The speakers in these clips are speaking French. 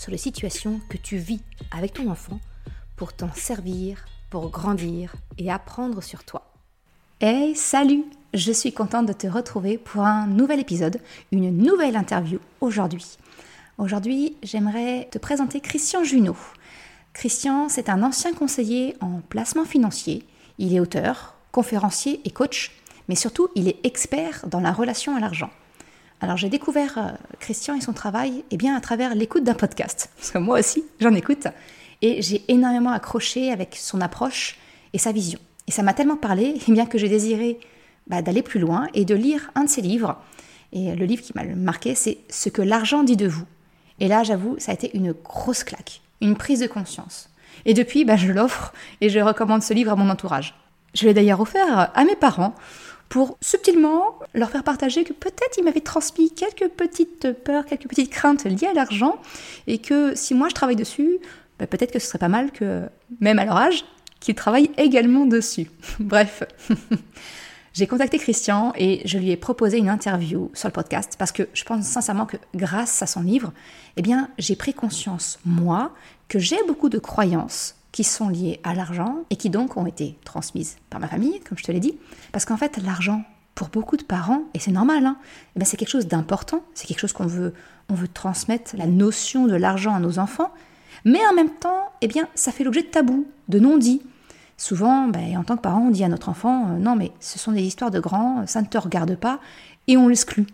sur les situations que tu vis avec ton enfant pour t'en servir, pour grandir et apprendre sur toi. Hey, salut Je suis contente de te retrouver pour un nouvel épisode, une nouvelle interview aujourd'hui. Aujourd'hui, j'aimerais te présenter Christian Junot. Christian, c'est un ancien conseiller en placement financier. Il est auteur, conférencier et coach, mais surtout, il est expert dans la relation à l'argent. Alors j'ai découvert euh, Christian et son travail eh bien, à travers l'écoute d'un podcast, moi aussi j'en écoute, et j'ai énormément accroché avec son approche et sa vision. Et ça m'a tellement parlé eh bien, que j'ai désiré bah, d'aller plus loin et de lire un de ses livres. Et le livre qui m'a marqué, c'est Ce que l'argent dit de vous. Et là, j'avoue, ça a été une grosse claque, une prise de conscience. Et depuis, bah, je l'offre et je recommande ce livre à mon entourage. Je l'ai d'ailleurs offert à mes parents pour subtilement leur faire partager que peut-être ils m'avaient transmis quelques petites peurs, quelques petites craintes liées à l'argent, et que si moi je travaille dessus, bah, peut-être que ce serait pas mal que, même à leur âge, qu'ils travaillent également dessus. Bref. J'ai contacté Christian et je lui ai proposé une interview sur le podcast parce que je pense sincèrement que grâce à son livre, eh bien, j'ai pris conscience, moi, que j'ai beaucoup de croyances qui sont liées à l'argent et qui donc ont été transmises par ma famille, comme je te l'ai dit. Parce qu'en fait, l'argent, pour beaucoup de parents, et c'est normal, hein, eh ben, c'est quelque chose d'important, c'est quelque chose qu'on veut, on veut transmettre, la notion de l'argent à nos enfants, mais en même temps, eh bien, ça fait l'objet de tabous, de non-dits. Souvent, ben, en tant que parent, on dit à notre enfant, euh, non mais ce sont des histoires de grands, ça ne te regarde pas, et on l'exclut.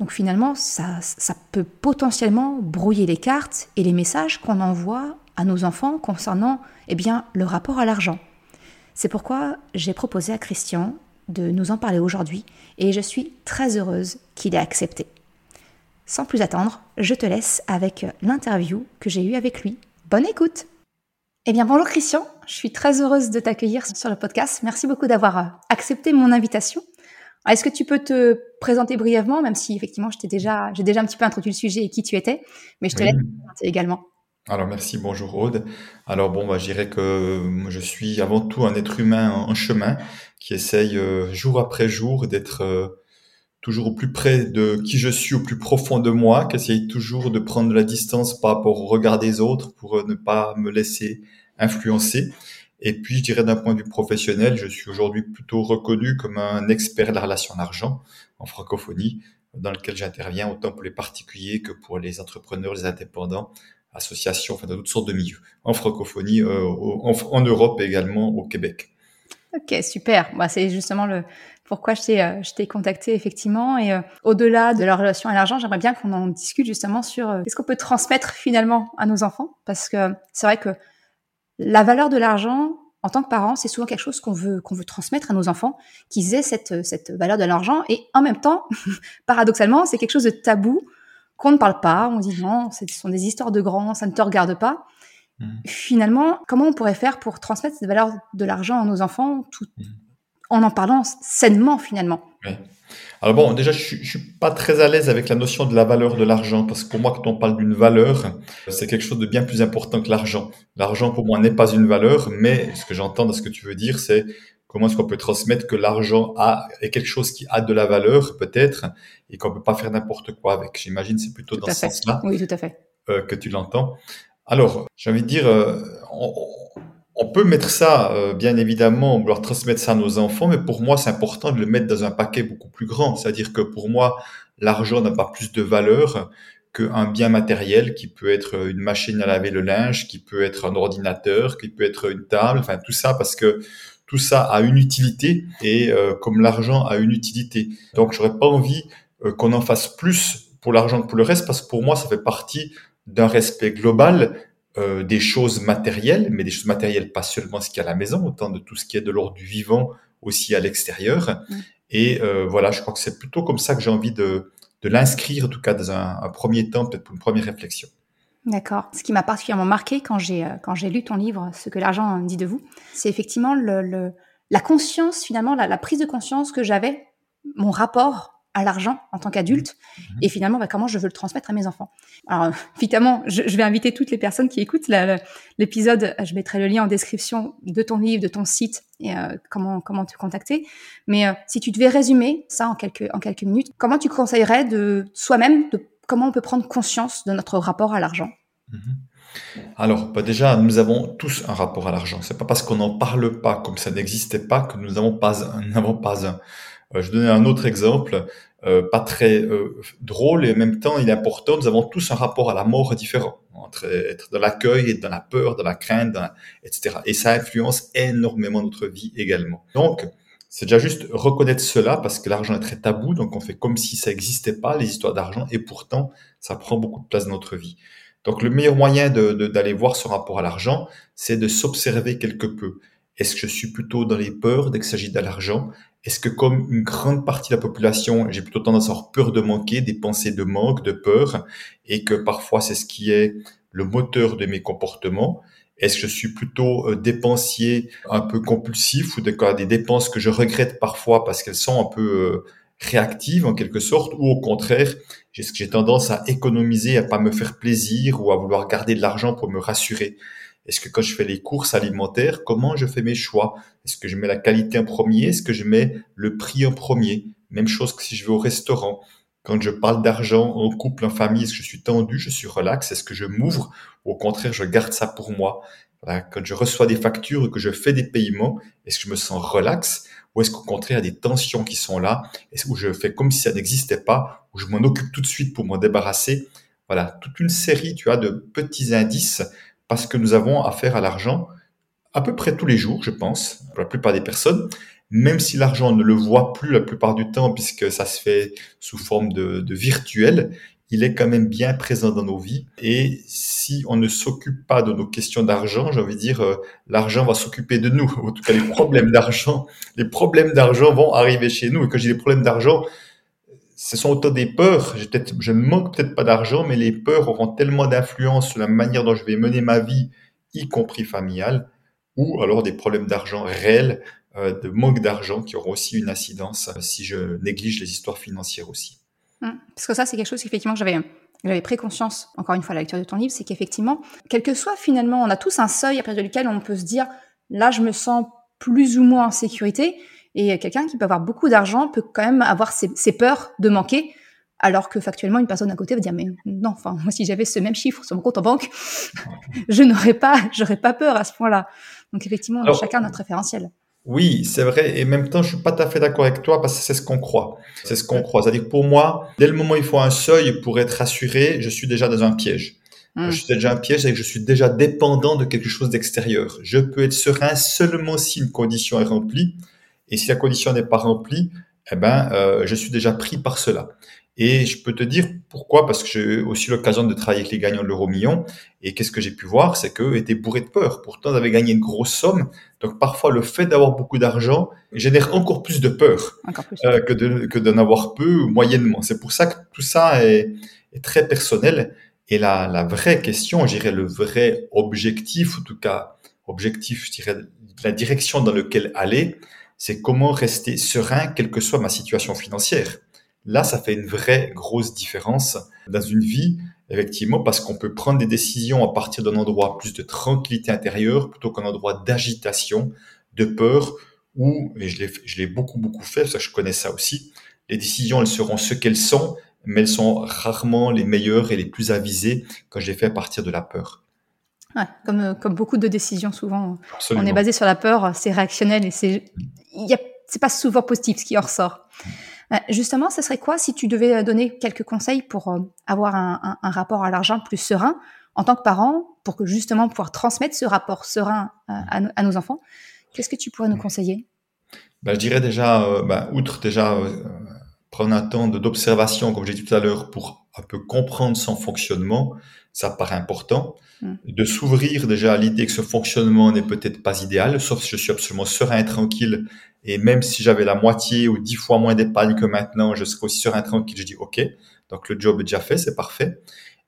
Donc finalement, ça, ça peut potentiellement brouiller les cartes et les messages qu'on envoie à nos enfants concernant eh bien, le rapport à l'argent. C'est pourquoi j'ai proposé à Christian de nous en parler aujourd'hui et je suis très heureuse qu'il ait accepté. Sans plus attendre, je te laisse avec l'interview que j'ai eue avec lui. Bonne écoute Eh bien bonjour Christian, je suis très heureuse de t'accueillir sur le podcast. Merci beaucoup d'avoir accepté mon invitation. Est-ce que tu peux te présenter brièvement, même si effectivement j'ai déjà, déjà un petit peu introduit le sujet et qui tu étais, mais je te laisse te présenter également. Alors merci, bonjour Aude. Alors bon, bah, je dirais que je suis avant tout un être humain en chemin qui essaye euh, jour après jour d'être euh, toujours au plus près de qui je suis, au plus profond de moi, qui essaye toujours de prendre la distance par rapport au regard des autres pour euh, ne pas me laisser influencer. Et puis je dirais d'un point de vue professionnel, je suis aujourd'hui plutôt reconnu comme un expert de la relation d'argent en francophonie, dans lequel j'interviens autant pour les particuliers que pour les entrepreneurs, les indépendants, associations, enfin, dans toutes sortes de milieux, en francophonie, euh, en, Europe et également au Québec. Ok, super. Bah, c'est justement le pourquoi je t'ai, euh, je t'ai contacté effectivement. Et euh, au-delà de leur relation à l'argent, j'aimerais bien qu'on en discute justement sur qu'est-ce qu'on peut transmettre finalement à nos enfants, parce que c'est vrai que la valeur de l'argent en tant que parent, c'est souvent quelque chose qu'on veut qu'on veut transmettre à nos enfants, qu'ils aient cette cette valeur de l'argent. Et en même temps, paradoxalement, c'est quelque chose de tabou qu'on ne parle pas, on dit non, ce sont des histoires de grands, ça ne te regarde pas. Mmh. Finalement, comment on pourrait faire pour transmettre cette valeur de l'argent à nos enfants tout, mmh. en en parlant sainement finalement? Alors bon, déjà, je, ne suis pas très à l'aise avec la notion de la valeur de l'argent parce que pour moi, quand on parle d'une valeur, c'est quelque chose de bien plus important que l'argent. L'argent pour moi n'est pas une valeur, mais ce que j'entends dans ce que tu veux dire, c'est Comment est-ce qu'on peut transmettre que l'argent a est quelque chose qui a de la valeur peut-être et qu'on peut pas faire n'importe quoi avec? J'imagine c'est plutôt dans ce sens-là. Oui, tout à fait. Euh, que tu l'entends. Alors, j'ai envie de dire, euh, on, peut mettre ça, euh, bien évidemment, vouloir transmettre ça à nos enfants, mais pour moi, c'est important de le mettre dans un paquet beaucoup plus grand. C'est-à-dire que pour moi, l'argent n'a pas plus de valeur qu'un bien matériel qui peut être une machine à laver le linge, qui peut être un ordinateur, qui peut être une table, enfin tout ça parce que tout ça a une utilité et euh, comme l'argent a une utilité. Donc j'aurais pas envie euh, qu'on en fasse plus pour l'argent que pour le reste parce que pour moi ça fait partie d'un respect global euh, des choses matérielles, mais des choses matérielles pas seulement ce qu'il y a à la maison, autant de tout ce qui est de l'ordre du vivant aussi à l'extérieur. Mm. Et voilà, je crois que c'est plutôt comme ça que j'ai envie de, de l'inscrire, en tout cas dans un, un premier temps, peut-être pour une première réflexion. D'accord. Ce qui m'a particulièrement marqué quand j'ai euh, quand j'ai lu ton livre, ce que l'argent dit de vous, c'est effectivement le, la conscience finalement, la, prise de conscience que j'avais, mon rapport à l'argent en tant qu'adulte mmh. et finalement bah, comment je veux le transmettre à mes enfants. Alors évidemment, je, vais inviter toutes les personnes qui écoutent l'épisode, je mettrai le lien en description de ton livre, de ton site et euh, comment comment te contacter. Mais euh, si tu devais résumer ça en quelques en quelques minutes, comment tu conseillerais de soi-même de comment on peut prendre conscience de notre rapport à l'argent? Mmh. Alors, bah, déjà, nous avons tous un rapport à l'argent. C'est pas parce qu'on n'en parle pas, comme ça n'existait pas, que nous n'avons pas un. Euh, je donner un autre exemple, euh, pas très euh, drôle et en même temps il est important. Nous avons tous un rapport à la mort différent, entre être dans l'accueil et dans la peur, dans la crainte, etc. Et ça influence énormément notre vie également. Donc, c'est déjà juste reconnaître cela parce que l'argent est très tabou, donc on fait comme si ça n'existait pas, les histoires d'argent, et pourtant, ça prend beaucoup de place dans notre vie. Donc le meilleur moyen d'aller voir ce rapport à l'argent, c'est de s'observer quelque peu. Est-ce que je suis plutôt dans les peurs dès qu'il s'agit de l'argent? Est-ce que comme une grande partie de la population, j'ai plutôt tendance à avoir peur de manquer, des pensées de manque, de peur, et que parfois c'est ce qui est le moteur de mes comportements? Est-ce que je suis plutôt euh, dépensier, un peu compulsif ou des, dépenses que je regrette parfois parce qu'elles sont un peu euh, réactives en quelque sorte ou au contraire, j'ai j'ai tendance à économiser, à pas me faire plaisir ou à vouloir garder de l'argent pour me rassurer? Est-ce que quand je fais les courses alimentaires, comment je fais mes choix? Est-ce que je mets la qualité en premier? Est-ce que je mets le prix en premier? Même chose que si je vais au restaurant. Quand je parle d'argent en couple, en famille, est-ce que je suis tendu, je suis relax Est-ce que je m'ouvre. Ou au contraire, je garde ça pour moi. Quand je reçois des factures et que je fais des paiements, est-ce que je me sens relax Ou est-ce qu'au contraire, il y a des tensions qui sont là que je fais comme si ça n'existait pas Ou je m'en occupe tout de suite pour m'en débarrasser? Voilà, toute une série, tu as de petits indices parce que nous avons affaire à l'argent à peu près tous les jours, je pense, pour la plupart des personnes même si l'argent ne le voit plus la plupart du temps, puisque ça se fait sous forme de, virtuel, il est quand même bien présent dans nos vies. Et si on ne s'occupe pas de nos questions d'argent, j'ai envie de dire, euh, l'argent va s'occuper de nous. En tout cas, les problèmes d'argent, les problèmes d'argent vont arriver chez nous. Et quand j'ai des problèmes d'argent, ce sont autant des peurs. Je ne manque peut-être pas d'argent, mais les peurs auront tellement d'influence sur la manière dont je vais mener ma vie, y compris familiale, ou alors des problèmes d'argent réels de manque d'argent qui auront aussi une incidence euh, si je néglige les histoires financières aussi. Hum, parce que ça, c'est quelque chose qu'effectivement j'avais j'avais pris conscience, encore une fois, à la lecture de ton livre, c'est qu'effectivement, quel que soit finalement, on a tous un seuil à partir duquel on peut se dire, là, je me sens plus ou moins en sécurité. Et quelqu'un qui peut avoir beaucoup d'argent peut quand même avoir ses, ses, peurs de manquer, alors que factuellement, une personne à côté va dire, mais non, enfin, moi, si j'avais ce même chiffre sur mon compte en banque, je n'aurais pas, j'aurais pas peur à ce point-là. Donc effectivement, on a chacun notre référentiel. Oui, c'est vrai. Et en même temps, je suis pas tout à fait d'accord avec toi parce que c'est ce qu'on croit. C'est ce qu'on croit. C'est-à-dire que pour moi, dès le moment où il faut un seuil pour être rassuré, je suis déjà dans un piège. Hmm. Je suis déjà un piège et que je suis déjà dépendant de quelque chose d'extérieur. Je peux être serein seulement si une condition est remplie. Et si la condition n'est pas remplie, eh ben, euh, je suis déjà pris par cela. Et je peux te dire pourquoi, parce que j'ai aussi l'occasion de travailler avec les gagnants de l'euro million. Et qu'est-ce que j'ai pu voir, c'est qu'eux étaient bourrés de peur. Pourtant, ils avaient gagné une grosse somme. Donc parfois, le fait d'avoir beaucoup d'argent génère encore plus de peur euh, que, de, que d'en avoir peu ou moyennement. C'est pour ça que tout ça est, est très personnel. Et la, la vraie question, je dirais le vrai objectif, en tout cas objectif, je dirais la direction dans laquelle aller, c'est comment rester serein, quelle que soit ma situation financière. Là, ça fait une vraie grosse différence dans une vie, effectivement, parce qu'on peut prendre des décisions à partir d'un endroit plus de tranquillité intérieure plutôt qu'un endroit d'agitation, de peur, où, et je l'ai beaucoup, beaucoup fait, parce que je connais ça aussi, les décisions, elles seront ce qu'elles sont, mais elles sont rarement les meilleures et les plus avisées quand je les fais à partir de la peur. Ouais, comme, euh, comme beaucoup de décisions, souvent, on est basé sur la peur, c'est réactionnel et c'est, c'est pas souvent positif ce qui en ressort. Euh, justement, ce serait quoi si tu devais euh, donner quelques conseils pour euh, avoir un, rapport à l'argent plus serein en tant que parent, pour que justement pouvoir transmettre ce rapport serein à, nos enfants? Qu'est-ce que tu pourrais nous conseiller? Ben, Je dirais déjà, ben, outre déjà prendre un temps d'observation, comme j'ai dit tout à l'heure, pour un peu comprendre son fonctionnement, ça paraît important. Hmm. De s'ouvrir déjà à l'idée que ce fonctionnement n'est peut-être pas idéal, sauf si je suis absolument serein et tranquille et même si j'avais la moitié ou dix fois moins d'épargne que maintenant, je serais aussi sur un tranquille. Je dis OK, donc le job est déjà fait, c'est parfait.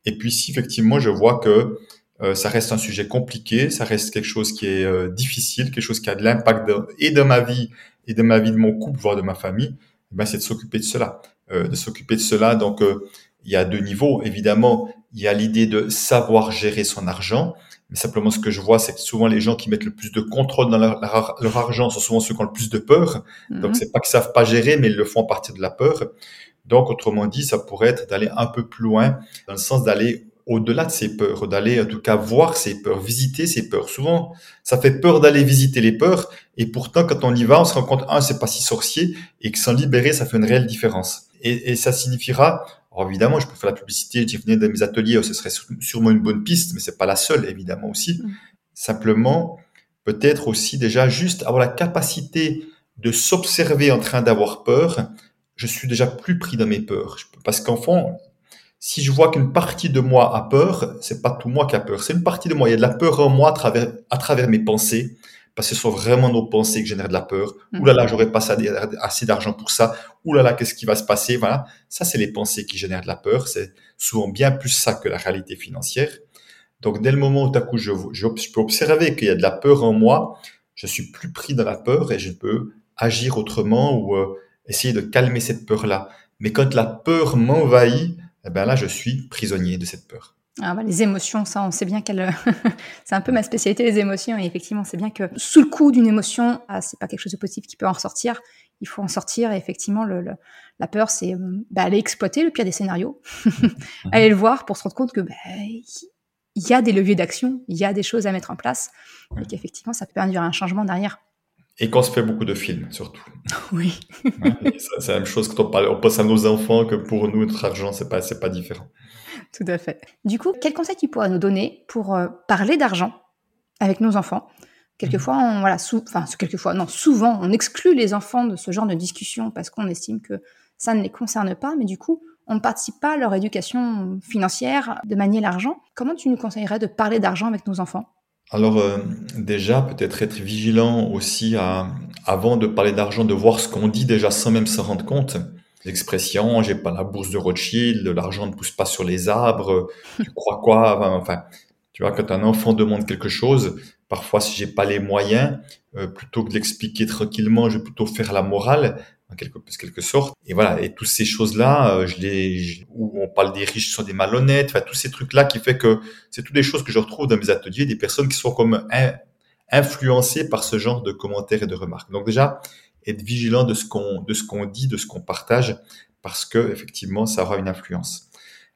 Et puis si effectivement je vois que euh, ça reste un sujet compliqué, ça reste quelque chose qui est euh, difficile, quelque chose qui a de l'impact et de ma vie et de ma vie de mon couple, voire de ma famille, eh ben c'est de s'occuper de cela, euh, de s'occuper de cela. Donc il y a deux niveaux, évidemment. Il y a l'idée de savoir gérer son argent, mais simplement ce que je vois, c'est que souvent les gens qui mettent le plus de contrôle dans leur, leur, argent sont souvent ceux qui ont le plus de peur. Donc Donc c'est pas qu'ils savent pas gérer, mais ils le font à partir de la peur. Donc autrement dit, ça pourrait être d'aller un peu plus loin, dans le sens d'aller au-delà de ses peurs, d'aller en tout cas voir ses peurs, visiter ses peurs. Souvent, ça fait peur d'aller visiter les peurs, et pourtant, quand on y va, on se rend compte, un, c'est pas si sorcier, et que s'en libérer, ça fait une réelle différence. Et, et ça signifiera, alors évidemment, je peux faire la publicité, j'y venais dans mes ateliers, ce serait sûrement une bonne piste, mais c'est pas la seule, évidemment aussi. Mm. Simplement, peut-être aussi déjà juste avoir la capacité de s'observer en train d'avoir peur. Je suis déjà plus pris dans mes peurs. Parce qu'en fond, si je vois qu'une partie de moi a peur, c'est pas tout moi qui a peur, c'est une partie de moi. Il y a de la peur en moi à travers, à travers mes pensées, parce que ce sont vraiment nos pensées qui génèrent de la peur. Mmh. Ouh là là, j'aurais pas assez d'argent pour ça. Ouh là là, qu'est-ce qui va se passer? Voilà, ça c'est les pensées qui génèrent de la peur. C'est souvent bien plus ça que la réalité financière. Donc dès le moment où tout à coup je, je, peux observer qu'il y a de la peur en moi, je suis plus pris dans la peur et je peux agir autrement ou euh, essayer de calmer cette peur-là. Mais quand la peur m'envahit, eh ben là, je suis prisonnier de cette peur. Ah bah, les émotions, ça, on sait bien qu'elle, c'est un peu ma spécialité, les émotions. Et effectivement, c'est bien que sous le coup d'une émotion, ah, c'est pas quelque chose de positif qui peut en ressortir. Il faut en sortir. Et effectivement, le, la peur, c'est bah, aller exploiter le pire des scénarios, aller le voir pour se rendre compte que bah, il y a des leviers d'action, il y a des choses à mettre en place, et qu'effectivement, ça peut induire un changement derrière. Et qu'on se fait beaucoup de films, surtout. Oui. c'est la même chose quand on, parle, on pense à nos enfants que pour nous, notre argent, c'est pas, c'est pas différent. Tout à fait. Du coup, quel conseil tu pourrais nous donner pour euh, parler d'argent avec nos enfants? Quelquefois, on, voilà, enfin, quelquefois, non, souvent, on exclut les enfants de ce genre de discussion parce qu'on estime que ça ne les concerne pas, mais du coup, on ne participe pas à leur éducation financière de manier l'argent. Comment tu nous conseillerais de parler d'argent avec nos enfants? Alors euh, déjà, peut-être être vigilant aussi à, avant de parler d'argent, de voir ce qu'on dit déjà sans même se rendre compte. L'expression, j'ai pas la bourse de Rothschild, l'argent ne pousse pas sur les arbres, tu crois quoi? Enfin, tu vois, quand un enfant demande quelque chose, parfois si j'ai pas les moyens, euh, plutôt que de l'expliquer tranquillement, je vais plutôt faire la morale en quelque, quelque sorte. Et voilà, et toutes ces choses-là, euh, je les, où on parle des riches sont des malhonnêtes, enfin tous ces trucs-là qui fait que c'est toutes des choses que je retrouve dans mes ateliers, des personnes qui sont comme influencées par ce genre de commentaires et de remarques. Donc déjà, être vigilant de ce qu'on de ce qu'on dit, de ce qu'on partage, parce que effectivement, ça aura une influence.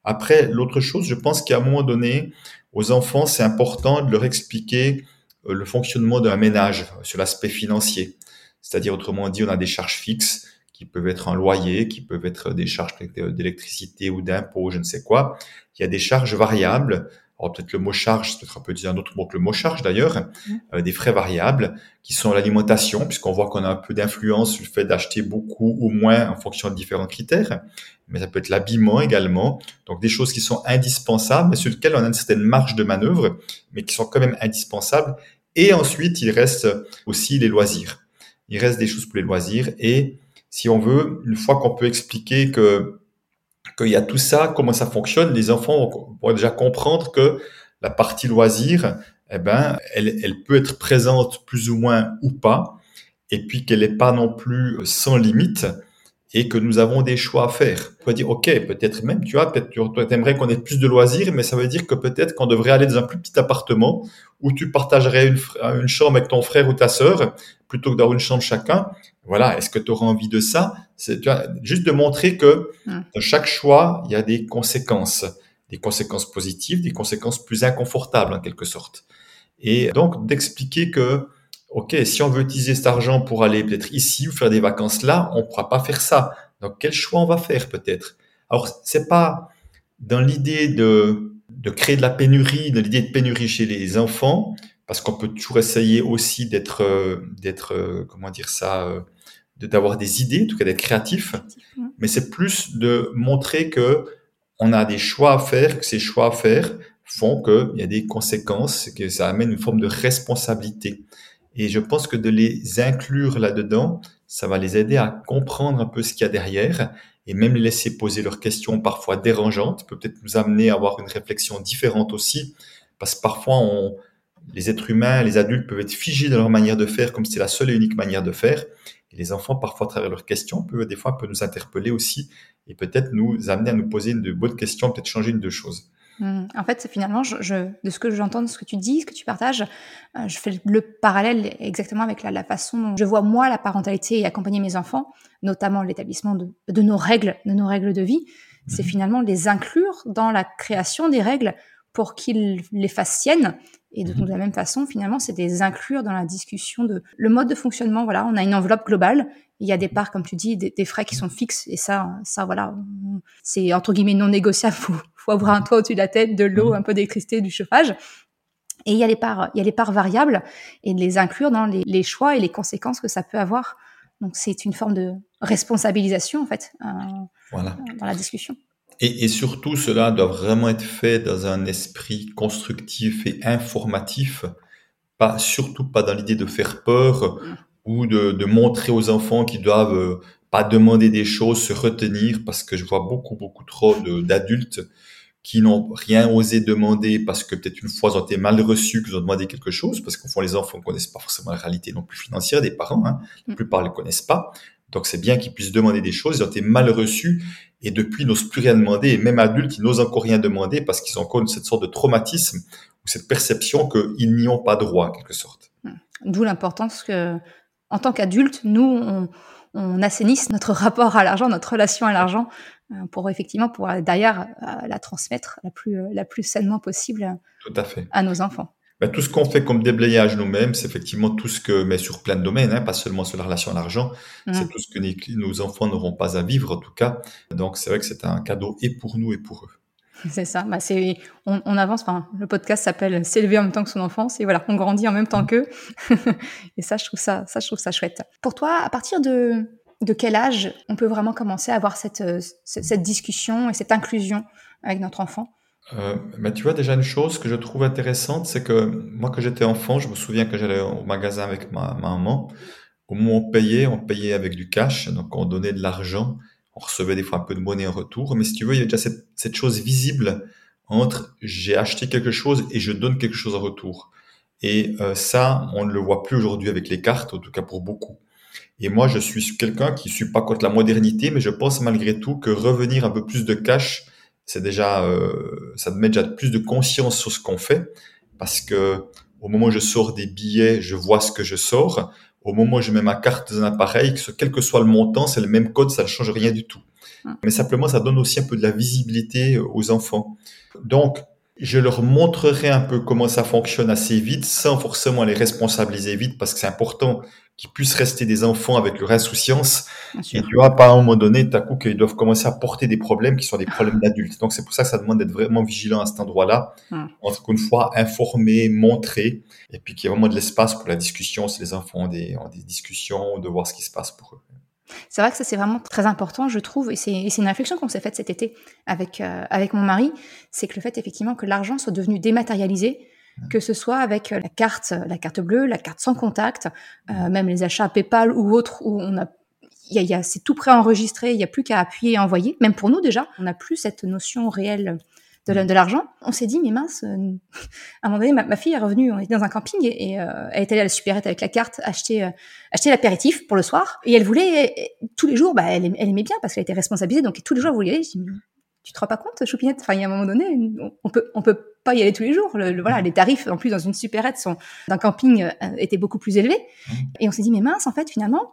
Après, l'autre chose, je pense qu'à un moment donné, aux enfants, c'est important de leur expliquer euh, le fonctionnement d'un ménage sur l'aspect financier. C'est-à-dire, autrement dit, on a des charges fixes qui peuvent être un loyer, qui peuvent être des charges d'électricité ou d'impôts, je ne sais quoi. Il y a des charges variables. Alors peut-être le mot charge, c'est peut-être un peu dire un autre mot que le mot charge d'ailleurs, euh, des frais variables qui sont l'alimentation, puisqu'on voit qu'on a un peu d'influence sur le fait d'acheter beaucoup ou moins en fonction de différents critères, mais ça peut être l'habillement également, donc des choses qui sont indispensables, mais sur lesquelles on a une certaine marge de manœuvre, mais qui sont quand même indispensables. Et ensuite, il reste aussi les loisirs il reste des choses pour les loisirs. Et si on veut, une fois qu'on peut expliquer que qu'il y a tout ça, comment ça fonctionne, les enfants vont déjà comprendre que la partie loisir, eh ben, elle, elle peut être présente plus ou moins ou pas, et puis qu'elle n'est pas non plus sans limite et que nous avons des choix à faire. On peut dire, OK, peut-être même, tu vois, peut-être tu aimerais qu'on ait plus de loisirs, mais ça veut dire que peut-être qu'on devrait aller dans un plus petit appartement où tu partagerais une, une chambre avec ton frère ou ta sœur plutôt que d'avoir une chambre chacun. Voilà, est-ce que tu auras envie de ça? C'est juste de montrer que dans chaque choix, il y a des conséquences, des conséquences positives, des conséquences plus inconfortables en quelque sorte. Et donc d'expliquer que OK, si on veut utiliser cet argent pour aller peut-être ici ou faire des vacances là, on ne pourra pas faire ça. Donc, quel choix on va faire peut-être? Alors, c'est pas dans l'idée de, de créer de la pénurie, dans l'idée de pénurie chez les enfants, parce qu'on peut toujours essayer aussi d'être, euh, d'être, euh, comment dire ça, d'avoir des idées, en tout cas d'être créatif. Mais c'est plus de montrer que on a des choix à faire, que ces choix à faire font qu'il y a des conséquences, que ça amène une forme de responsabilité. Et je pense que de les inclure là-dedans, ça va les aider à comprendre un peu ce qu'il y a derrière et même les laisser poser leurs questions parfois dérangeantes peut peut-être nous amener à avoir une réflexion différente aussi, parce que parfois on, les êtres humains, les adultes peuvent être figés dans leur manière de faire comme c'est la seule et unique manière de faire. Et les enfants, parfois, à travers leurs questions, peuvent des fois peuvent nous interpeller aussi et peut-être nous amener à nous poser de bonnes questions, peut-être changer une deux choses. Mmh. En fait, finalement, je, de ce que j'entends, de ce que tu dis, ce que tu partages, euh, je fais le parallèle exactement avec la, façon dont je vois moi la parentalité et accompagner mes enfants, notamment l'établissement de, de, nos règles, de nos règles de vie. C'est mmh. finalement les inclure dans la création des règles pour qu'ils les fassent siennes. Et de, mmh. la même façon, finalement, c'est des inclure dans la discussion de le mode de fonctionnement. Voilà, on a une enveloppe globale il y a des parts, comme tu dis, des, frais qui sont fixes. Et ça, ça voilà, c'est entre guillemets non négociable. Faut, faut avoir un toit au-dessus de la tête, de l'eau, mmh. un peu d'électricité, du chauffage. Et il y a les parts, il y a les parts variables et de les inclure dans les, choix et les conséquences que ça peut avoir. Donc c'est une forme de responsabilisation en fait euh, voilà. dans la discussion. Et, et, surtout, cela doit vraiment être fait dans un esprit constructif et informatif, pas surtout pas dans l'idée de faire peur mmh ou de, de, montrer aux enfants qu'ils doivent euh, pas demander des choses, se retenir, parce que je vois beaucoup, beaucoup trop d'adultes qui n'ont rien osé demander parce que peut-être une fois ils ont été mal reçus, qu'ils ont demandé quelque chose, parce qu'au fond les enfants ne connaissent pas forcément la réalité non plus financière des parents, hein. la mm. plupart ne le connaissent pas. Donc c'est bien qu'ils puissent demander des choses, ils ont été mal reçus et depuis ils n'osent plus rien demander et même adultes ils n'osent encore rien demander parce qu'ils ont encore cette sorte de traumatisme ou cette perception qu'ils n'y ont pas droit en quelque sorte. Mm. D'où l'importance que en tant qu'adulte, nous, on, on, assainisse notre rapport à l'argent, notre relation à l'argent, euh, pour effectivement pouvoir derrière euh, la transmettre la plus, euh, la plus sainement possible tout à, fait. à nos enfants. Ben, tout ce qu'on fait comme déblayage nous-mêmes, c'est effectivement tout ce que, mais sur plein de domaines, hein, pas seulement sur la relation à l'argent, mmh. c'est tout ce que nos enfants n'auront pas à vivre en tout cas. Donc c'est vrai que c'est un cadeau et pour nous et pour eux. C'est ça. Bah, c'est, on, on, avance. Enfin, le podcast s'appelle "S'élever en même temps que son enfance" et voilà, on grandit en même temps qu'eux. et ça, je trouve ça, ça, je trouve ça chouette. Pour toi, à partir de de quel âge on peut vraiment commencer à avoir cette, cette, discussion et cette inclusion avec notre enfant? Euh, mais tu vois déjà une chose que je trouve intéressante, c'est que moi quand j'étais enfant, je me souviens que j'allais au magasin avec ma, ma maman. Au moment où on payait, on payait avec du cash, donc on donnait de l'argent on recevait des fois un peu de monnaie en retour, mais si tu veux, il y a déjà cette, cette chose visible entre j'ai acheté quelque chose et je donne quelque chose en retour. Et euh, ça, on ne le voit plus aujourd'hui avec les cartes, en tout cas pour beaucoup. Et moi, je suis quelqu'un qui ne suis pas contre la modernité, mais je pense malgré tout que revenir un peu plus de cash, c'est déjà, euh, ça me met déjà plus de conscience sur ce qu'on fait, parce que au moment où je sors des billets, je vois ce que je sors au moment où je mets ma carte dans un appareil, quel que soit le montant, c'est le même code, ça ne change rien du tout. Ah. Mais simplement, ça donne aussi un peu de la visibilité aux enfants. Donc, je leur montrerai un peu comment ça fonctionne assez vite, sans forcément les responsabiliser vite, parce que c'est important qu'ils puissent rester des enfants avec leur insouciance. Et tu vois, pas à un moment donné, tout à coup, qu'ils doivent commencer à porter des problèmes qui sont des problèmes d'adultes. Donc, c'est pour ça que ça demande d'être vraiment vigilant à cet endroit-là. Entre une fois, informer, montrer, et puis qu'il y ait vraiment de l'espace pour la discussion, si les enfants ont des, ont des discussions, de voir ce qui se passe pour eux. C'est vrai que ça, c'est vraiment très important, je trouve, et c'est une réflexion qu'on s'est faite cet été avec, euh, avec mon mari, c'est que le fait, effectivement, que l'argent soit devenu dématérialisé, que ce soit avec euh, la carte, la carte bleue, la carte sans contact, euh, même les achats PayPal ou autres, où on a il y a, c'est tout préenregistré, il n'y a plus qu'à appuyer et envoyer. Même pour nous déjà, on n'a plus cette notion réelle de, l'argent. On s'est dit, mais mince, euh, à un moment donné, ma, fille est revenue, on était dans un camping et, euh, elle est allée à la supérette avec la carte acheter, euh, acheter l'apéritif pour le soir. Et elle voulait, tous les jours, bah, elle, elle aimait bien parce qu'elle était responsabilisée, donc tous les jours, elle voulait y aller. Je dis, tu te rends pas compte, Choupinette? Enfin, il y a un moment donné, on peut, on peut pas y aller tous les jours. voilà, les tarifs, en plus, dans une supérette, sont d'un camping étaient beaucoup plus élevés. Mmh. Et on s'est dit, mais mince, en fait, finalement,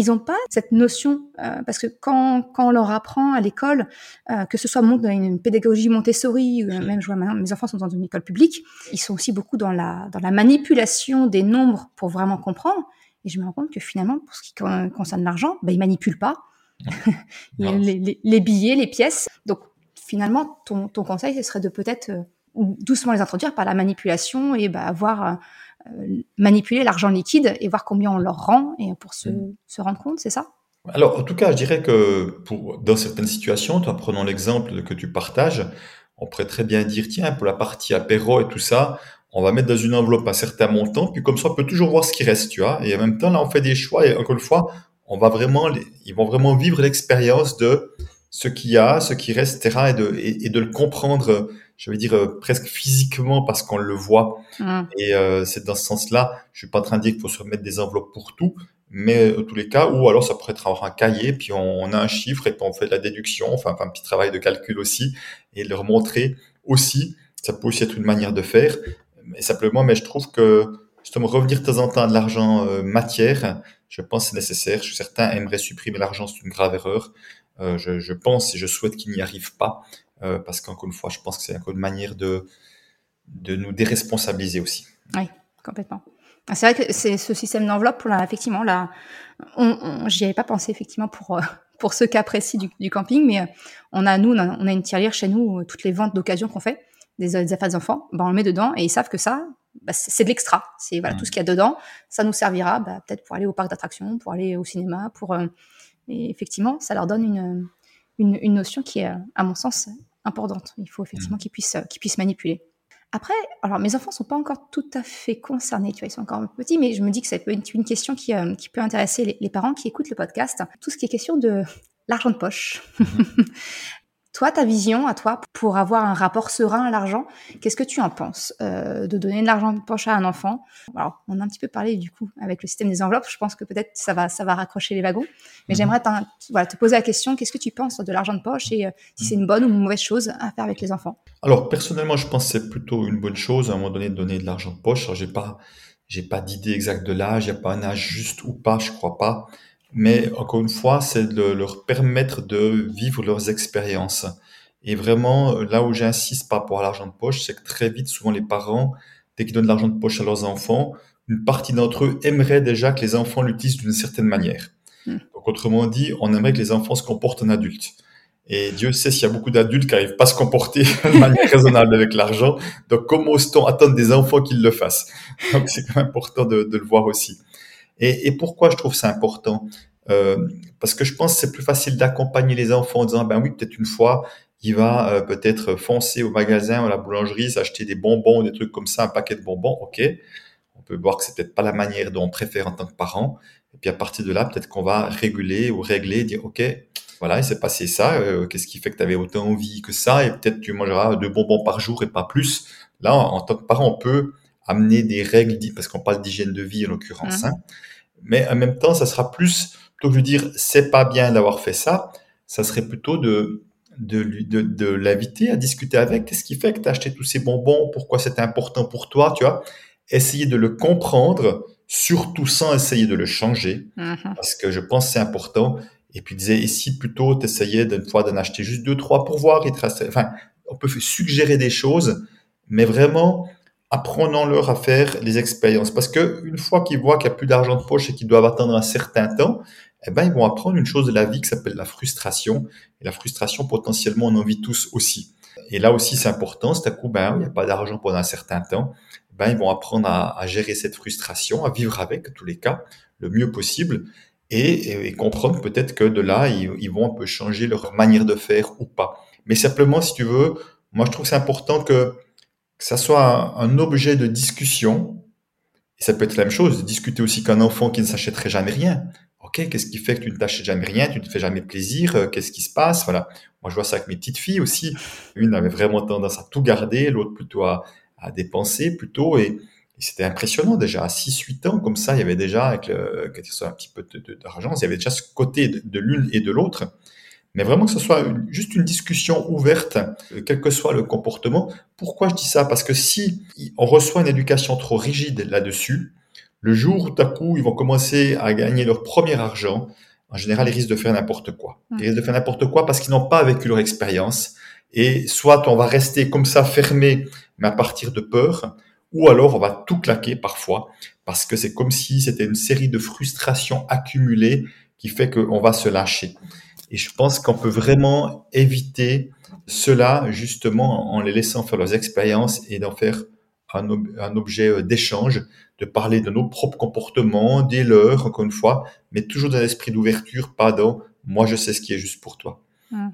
ils n'ont pas cette notion euh, parce que quand, quand on leur apprend à l'école, euh, que ce soit dans une pédagogie Montessori, ou même je vois maintenant mes enfants sont dans une école publique, ils sont aussi beaucoup dans la dans la manipulation des nombres pour vraiment comprendre. Et je me rends compte que finalement, pour ce qui concerne l'argent, ben, ils manipulent pas les, les, billets, les pièces. Donc finalement, ton, ton conseil, ce serait de peut-être euh, doucement les introduire par la manipulation et bah, avoir manipuler l'argent liquide et voir combien on leur rend et pour se, mm. se rendre compte, c'est ça? Alors, en tout cas, je dirais que pour, dans certaines situations, toi, prenons l'exemple que tu partages, on pourrait très bien dire, tiens, pour la partie apéro et tout ça, on va mettre dans une enveloppe un certain montant, puis comme ça, on peut toujours voir ce qui reste, tu vois. Et en même temps, là, on fait des choix, et encore une fois, on va vraiment, ils vont vraiment vivre l'expérience de, ce qu'il y a, ce qui reste, etc., et de, et, de le comprendre, je veux dire, presque physiquement parce qu'on le voit. Mmh. Et c'est dans ce sens-là, je suis pas en train de dire qu'il faut se remettre des enveloppes pour tout, mais en tous les cas, ou alors ça pourrait être avoir un cahier, puis on, a un chiffre et puis on fait de la déduction, enfin, un petit travail de calcul aussi, et leur montrer aussi, ça peut aussi être une manière de faire, mais simplement, mais je trouve que justement revenir de temps en temps à de l'argent euh, matière, je pense que c'est nécessaire. Certains aimeraient supprimer l'argent, c'est une grave erreur. Euh, je, je, pense et je souhaite qu'ils n'y arrivent pas, euh, parce qu'encore une fois, je pense que c'est une manière de, de nous déresponsabiliser aussi. Oui, complètement. Ah, c'est vrai que c'est ce système d'enveloppe, effectivement, là, on, j'y avais pas pensé effectivement pour euh, pour ce cas précis du, du camping, mais euh, on a nous, on a, une tirelire chez nous, euh, toutes les ventes d'occasion qu'on fait des, affaires des enfants, ben on le met dedans et ils savent que ça, bah, c'est de l'extra. C'est voilà tout ce qu'il y a dedans, ça nous servira bah, peut-être pour aller au parc d'attractions, pour aller au cinéma, pour et effectivement, ça leur donne une, une, une notion qui est, à mon sens, importante. Il faut effectivement mmh. qu'ils puissent qu'ils puissent manipuler. Après, alors mes enfants sont pas encore tout à fait concernés, tu vois, ils sont encore petits, mais je me dis que ça peut être une question qui, euh, qui peut intéresser les, parents qui écoutent le podcast. Tout ce qui est question de l'argent de poche. Toi, ta vision à toi pour avoir un rapport serein à l'argent, qu'est-ce que tu en penses euh, de donner de l'argent de poche à un enfant? Alors, on a un petit peu parlé du coup avec le système des enveloppes. Je pense que peut-être ça va, ça va raccrocher les wagons. Mais mhm. j'aimerais voilà, te poser la question qu'est-ce que tu penses de l'argent de poche et euh, si c'est une bonne ou une mauvaise chose à faire avec les enfants? Alors, personnellement, je pense que c'est plutôt une bonne chose à un moment donné de donner de l'argent de poche. J'ai pas, j'ai pas d'idée exacte de l'âge. Il n'y a pas un âge juste ou pas, je crois pas. Mais encore une fois, c'est de leur permettre de vivre leurs expériences. Et vraiment, là où j'insiste par rapport à l'argent de poche, c'est que très vite, souvent les parents, dès qu'ils donnent de l'argent de poche à leurs enfants, une partie d'entre eux aimerait déjà que les enfants l'utilisent d'une certaine manière. Hmm. Donc autrement dit, on aimerait que les enfants se comportent en adultes. Et Dieu sait s'il y a beaucoup d'adultes qui n'arrivent pas à se comporter de manière raisonnable avec l'argent. Donc comment ose-t-on attendre des enfants qu'ils le fassent? Donc c'est quand même important de, de le voir aussi. Et, pourquoi je trouve ça important euh, Parce que je pense que c'est plus facile d'accompagner les enfants en disant, ben oui, peut-être une fois, il va euh, peut-être foncer au magasin ou à la boulangerie, s'acheter des bonbons, des trucs comme ça, un paquet de bonbons, ok. On peut voir que c'est peut-être pas la manière dont on préfère en tant que parent. Et puis à partir de là, peut-être qu'on va réguler ou régler, dire, ok, voilà, il s'est passé ça, euh, qu'est-ce qui fait que tu avais autant envie que ça, et peut-être tu mangeras deux bonbons par jour et pas plus. Là, en, tant que parent, on peut amener des règles, parce qu'on parle d'hygiène de vie en l'occurrence. Mmh. Hein. Mais en même temps, ça sera plus, plutôt que de dire c'est pas bien d'avoir fait ça, ça serait plutôt de de, de, de l'inviter à discuter avec. Qu'est-ce qui fait que tu as acheté tous ces bonbons? Pourquoi c'est important pour toi? Tu vois? Essayer de le comprendre, surtout sans essayer de le changer, mm-hmm. parce que je pense que c'est important. Et puis, disait, et si plutôt tu essayais d'une fois d'en acheter juste deux, trois pour voir, il te enfin, on peut suggérer des choses, mais vraiment, apprenons-leur à faire les expériences. Parce que une fois qu'ils voient qu'il n'y a plus d'argent de poche et qu'ils doivent attendre un certain temps, eh ben, ils vont apprendre une chose de la vie qui s'appelle la frustration. Et la frustration, potentiellement, on en vit tous aussi. Et là aussi, c'est important. C'est à coup, ben, il n'y a pas d'argent pendant un certain temps. Ben, ils vont apprendre à, gérer cette frustration, à vivre avec, tous les cas, le mieux possible. Et, comprendre peut-être que de là, ils, vont un peu changer leur manière de faire ou pas. Mais simplement, si tu veux, moi, je trouve que c'est important que, que ça soit un, objet de discussion. Et ça peut être la même chose, discuter aussi qu'un enfant qui ne s'achèterait jamais rien. Ok, qu'est-ce qui fait que tu ne t'achètes jamais rien, tu ne te fais jamais plaisir, euh, qu'est-ce qui se passe Voilà. Moi, je vois ça avec mes petites filles aussi. Une avait vraiment tendance à tout garder, l'autre plutôt à, dépenser plutôt. Et, c'était impressionnant déjà. À 6-8 ans, comme ça, il y avait déjà, avec le, un petit peu d'argent, il y avait déjà ce côté de, l'une et de l'autre. Mais vraiment que ce soit juste une discussion ouverte, euh, quel que soit le comportement. Pourquoi je dis ça? Parce que si on reçoit une éducation trop rigide là-dessus, le jour où tout à coup ils vont commencer à gagner leur premier argent, en général ils risquent de faire n'importe quoi. Ils risquent de faire n'importe quoi parce qu'ils n'ont pas vécu leur expérience. Et soit on va rester comme ça fermé, mais à partir de peur, ou alors on va tout claquer parfois, parce que c'est comme si c'était une série de frustrations accumulées qui fait qu'on va se lâcher. Et je pense qu'on peut vraiment éviter cela justement en les laissant faire leurs expériences et d'en faire un, objet euh, d'échange, de parler de nos propres comportements, des leurs, encore une fois, mais toujours dans l'esprit d'ouverture, pas dans moi je sais ce qui est juste pour toi. Mmh.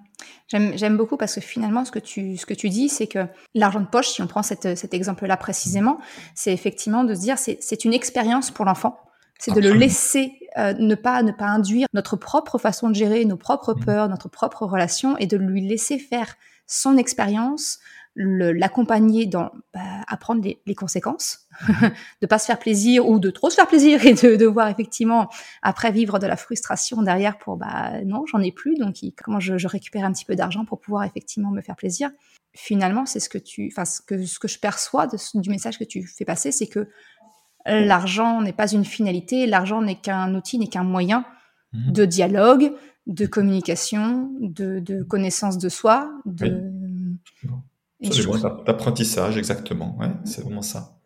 J'aime beaucoup parce que finalement, ce que tu, ce que tu dis, c'est que l'argent de poche, si on prend cet exemple-là précisément, c'est effectivement de se dire c'est une expérience pour l'enfant C'est de le laisser euh, ne pas ne pas induire notre propre façon de gérer nos propres mmh. peurs, notre propre relation et de lui laisser faire son expérience, l'accompagner dans bah, apprendre les, les conséquences, de pas se faire plaisir ou de trop se faire plaisir et de, de voir effectivement après vivre de la frustration derrière pour bah non j'en ai plus donc comment je, je récupère un petit peu d'argent pour pouvoir effectivement me faire plaisir. Finalement c'est ce que tu, enfin ce que ce que je perçois de, du message que tu fais passer c'est que l'argent n'est pas une finalité, l'argent n'est qu'un outil, n'est qu'un moyen mhm. de dialogue, de communication, de, de connaissance de soi, de d'apprentissage, exactement. Ouais, c'est vraiment ça.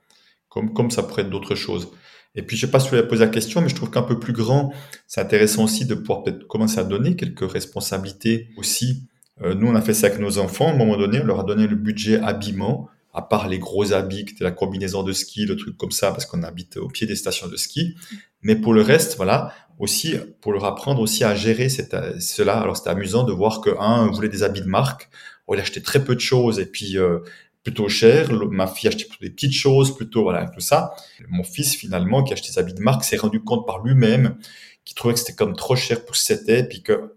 Comme, comme ça pourrait être d'autres choses. Et puis, je sais pas si tu as posé la question, mais je trouve qu'un peu plus grand, c'est intéressant aussi de pouvoir peut-être commencer à donner quelques responsabilités aussi. Euh, nous, on a fait ça avec nos enfants. À un moment donné, on leur a donné le budget habillement, à part les gros habits, la combinaison de ski, le truc comme ça, parce qu'on habite au pied des stations de ski. Mais pour le reste, voilà, aussi pour leur apprendre aussi à gérer cela. Alors, c'était amusant de voir que un voulait des habits de marque il achetait très peu de choses et puis euh, plutôt cher. Ma fille achetait plutôt des petites choses, plutôt voilà tout ça. Mon fils finalement qui achetait des habits de marque s'est rendu compte par lui-même qu'il trouvait que c'était comme trop cher pour ce que c'était, puis que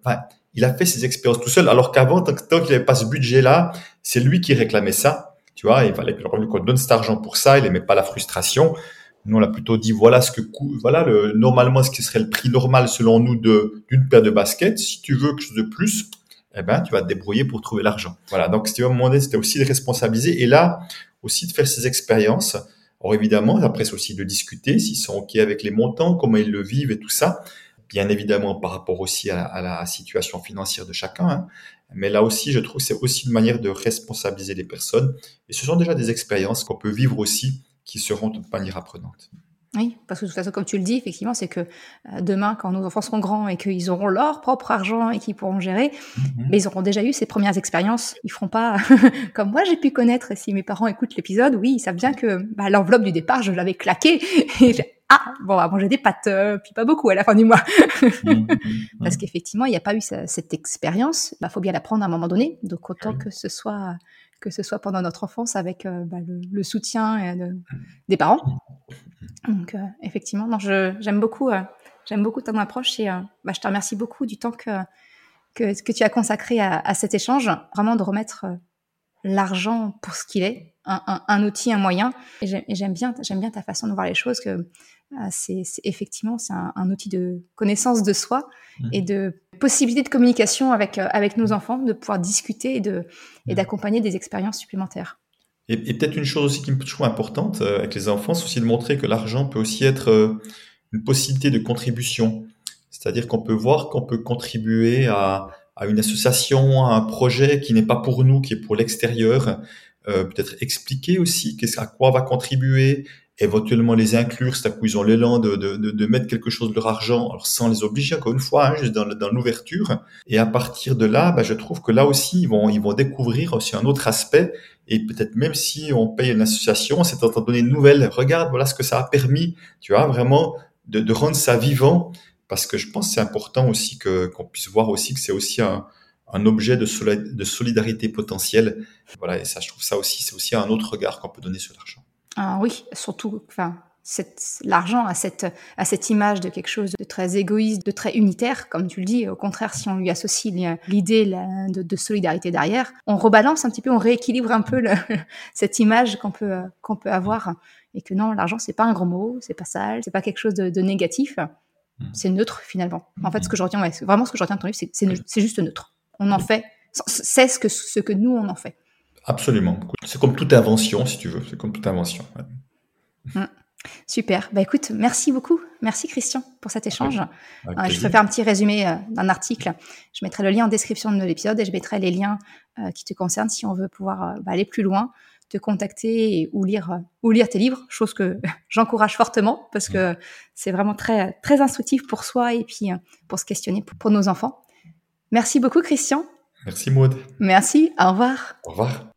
il a fait ses expériences tout seul, alors qu'avant, tant, qu'il n'avait pas ce budget-là, c'est lui qui réclamait ça. Tu vois, il fallait qu'on donne cet argent pour ça, il n'aimait pas la frustration. Nous, on a plutôt dit, voilà ce que voilà le, normalement ce qui serait le prix normal selon nous d'une paire de baskets. Si tu veux quelque chose de plus, eh ben, tu vas te débrouiller pour trouver l'argent. Voilà. Donc, ce qui va c'était aussi de responsabiliser et là, aussi de faire ces expériences. Alors, évidemment, après, c'est aussi de discuter s'ils sont OK avec les montants, comment ils le vivent et tout ça. Bien évidemment, par rapport aussi à la, situation financière de chacun. Hein. Mais là aussi, je trouve que c'est aussi une manière de responsabiliser les personnes. Et ce sont déjà des expériences qu'on peut vivre aussi qui seront de manière apprenante. Oui, parce que de toute façon, comme tu le dis, effectivement, c'est que euh, demain, quand nos enfants seront grands et qu'ils auront leur propre argent et qu'ils pourront gérer, mhm. mais ils auront déjà eu ces premières expériences. Ils feront pas comme moi j'ai pu connaître. Si mes parents écoutent l'épisode, oui, ils savent bien que bah, l'enveloppe du départ, je l'avais claquée. Et ah, bon, on va manger des pâtes, euh, puis pas beaucoup à la fin du mois. Mhm. Parce qu'effectivement, il n'y a pas eu cette expérience. Il bah, faut bien l'apprendre à un moment donné. Donc autant que ce soit que ce soit pendant notre enfance avec euh, bah, le, soutien des parents. Donc euh, effectivement, non, j'aime beaucoup, euh, j'aime beaucoup ton approche et bah, je te remercie beaucoup du temps que que, que tu as consacré à, cet échange, vraiment de remettre l'argent pour ce qu'il est, un, outil, un moyen. Et j'aime bien, j'aime bien ta façon de voir les choses que c'est effectivement c'est un, outil de connaissance de soi mmh. et de possibilité de communication avec, euh, avec nos enfants, de pouvoir discuter et, de, et d'accompagner des expériences supplémentaires. Et, peut-être une chose aussi qui me trouve importante euh, avec les enfants, c'est aussi de montrer que l'argent peut aussi être euh, une possibilité de contribution. C'est-à-dire qu'on peut voir qu'on peut contribuer à, à, une association, à un projet qui n'est pas pour nous, qui est pour l'extérieur. Euh, peut-être expliquer aussi à quoi va contribuer, éventuellement les inclure, c'est à quoi ils ont l'élan de, de, de, mettre quelque chose de leur argent, alors sans les obliger, encore une fois, hein, juste dans, dans l'ouverture. Et à partir de là, bah, je trouve que là aussi, ils vont, ils vont découvrir aussi un autre aspect. Et peut-être même si on paye une association, c'est en donner une nouvelle. Regarde, voilà ce que ça a permis, tu vois, vraiment de, de rendre ça vivant. Parce que je pense que c'est important aussi que qu'on puisse voir aussi que c'est aussi un, un objet de, de solidarité potentielle. Voilà, et ça, je trouve ça aussi, c'est aussi un autre regard qu'on peut donner sur l'argent. Ah oui, surtout, enfin, l'argent a cette, a cette image de quelque chose de très égoïste, de très unitaire, comme tu le dis. Au contraire, si on lui associe l'idée de, solidarité derrière, on rebalance un petit peu, on rééquilibre un peu cette image qu'on peut, qu'on peut avoir. Et que non, l'argent, c'est pas un gros mot, c'est pas sale, c'est pas quelque chose de, négatif. Hmm. C'est neutre finalement. En fait, ce que je retiens, vraiment ce que je retiens de ton livre, c'est juste neutre. On en fait, c'est ce que, ce que nous, on en fait. Absolument. C'est comme toute invention, si tu veux. C'est comme toute invention. Mm. Super. Bah écoute, merci beaucoup. Merci Christian pour cet échange. Euh, je vais faire un petit résumé euh, d'un article. Je mettrai le lien en description de l'épisode et je mettrai les liens euh, qui te concernent si on veut pouvoir bah, aller plus loin, te contacter ou lire ou lire tes livres, chose que j'encourage fortement parce que c'est vraiment très très instructif pour soi et puis pour se questionner pour, pour nos enfants. Merci beaucoup Christian. Merci Maud. Merci. Au revoir. Au revoir.